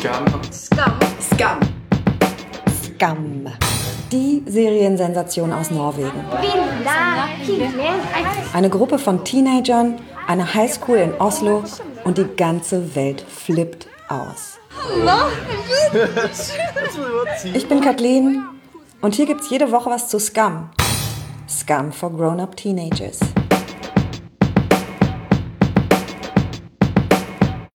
Scum. Scum. Scum. Scum. Die Seriensensation aus Norwegen. Eine Gruppe von Teenagern, eine Highschool in Oslo und die ganze Welt flippt aus. Ich bin Kathleen und hier gibt's jede Woche was zu Scum. Scum for Grown-Up Teenagers.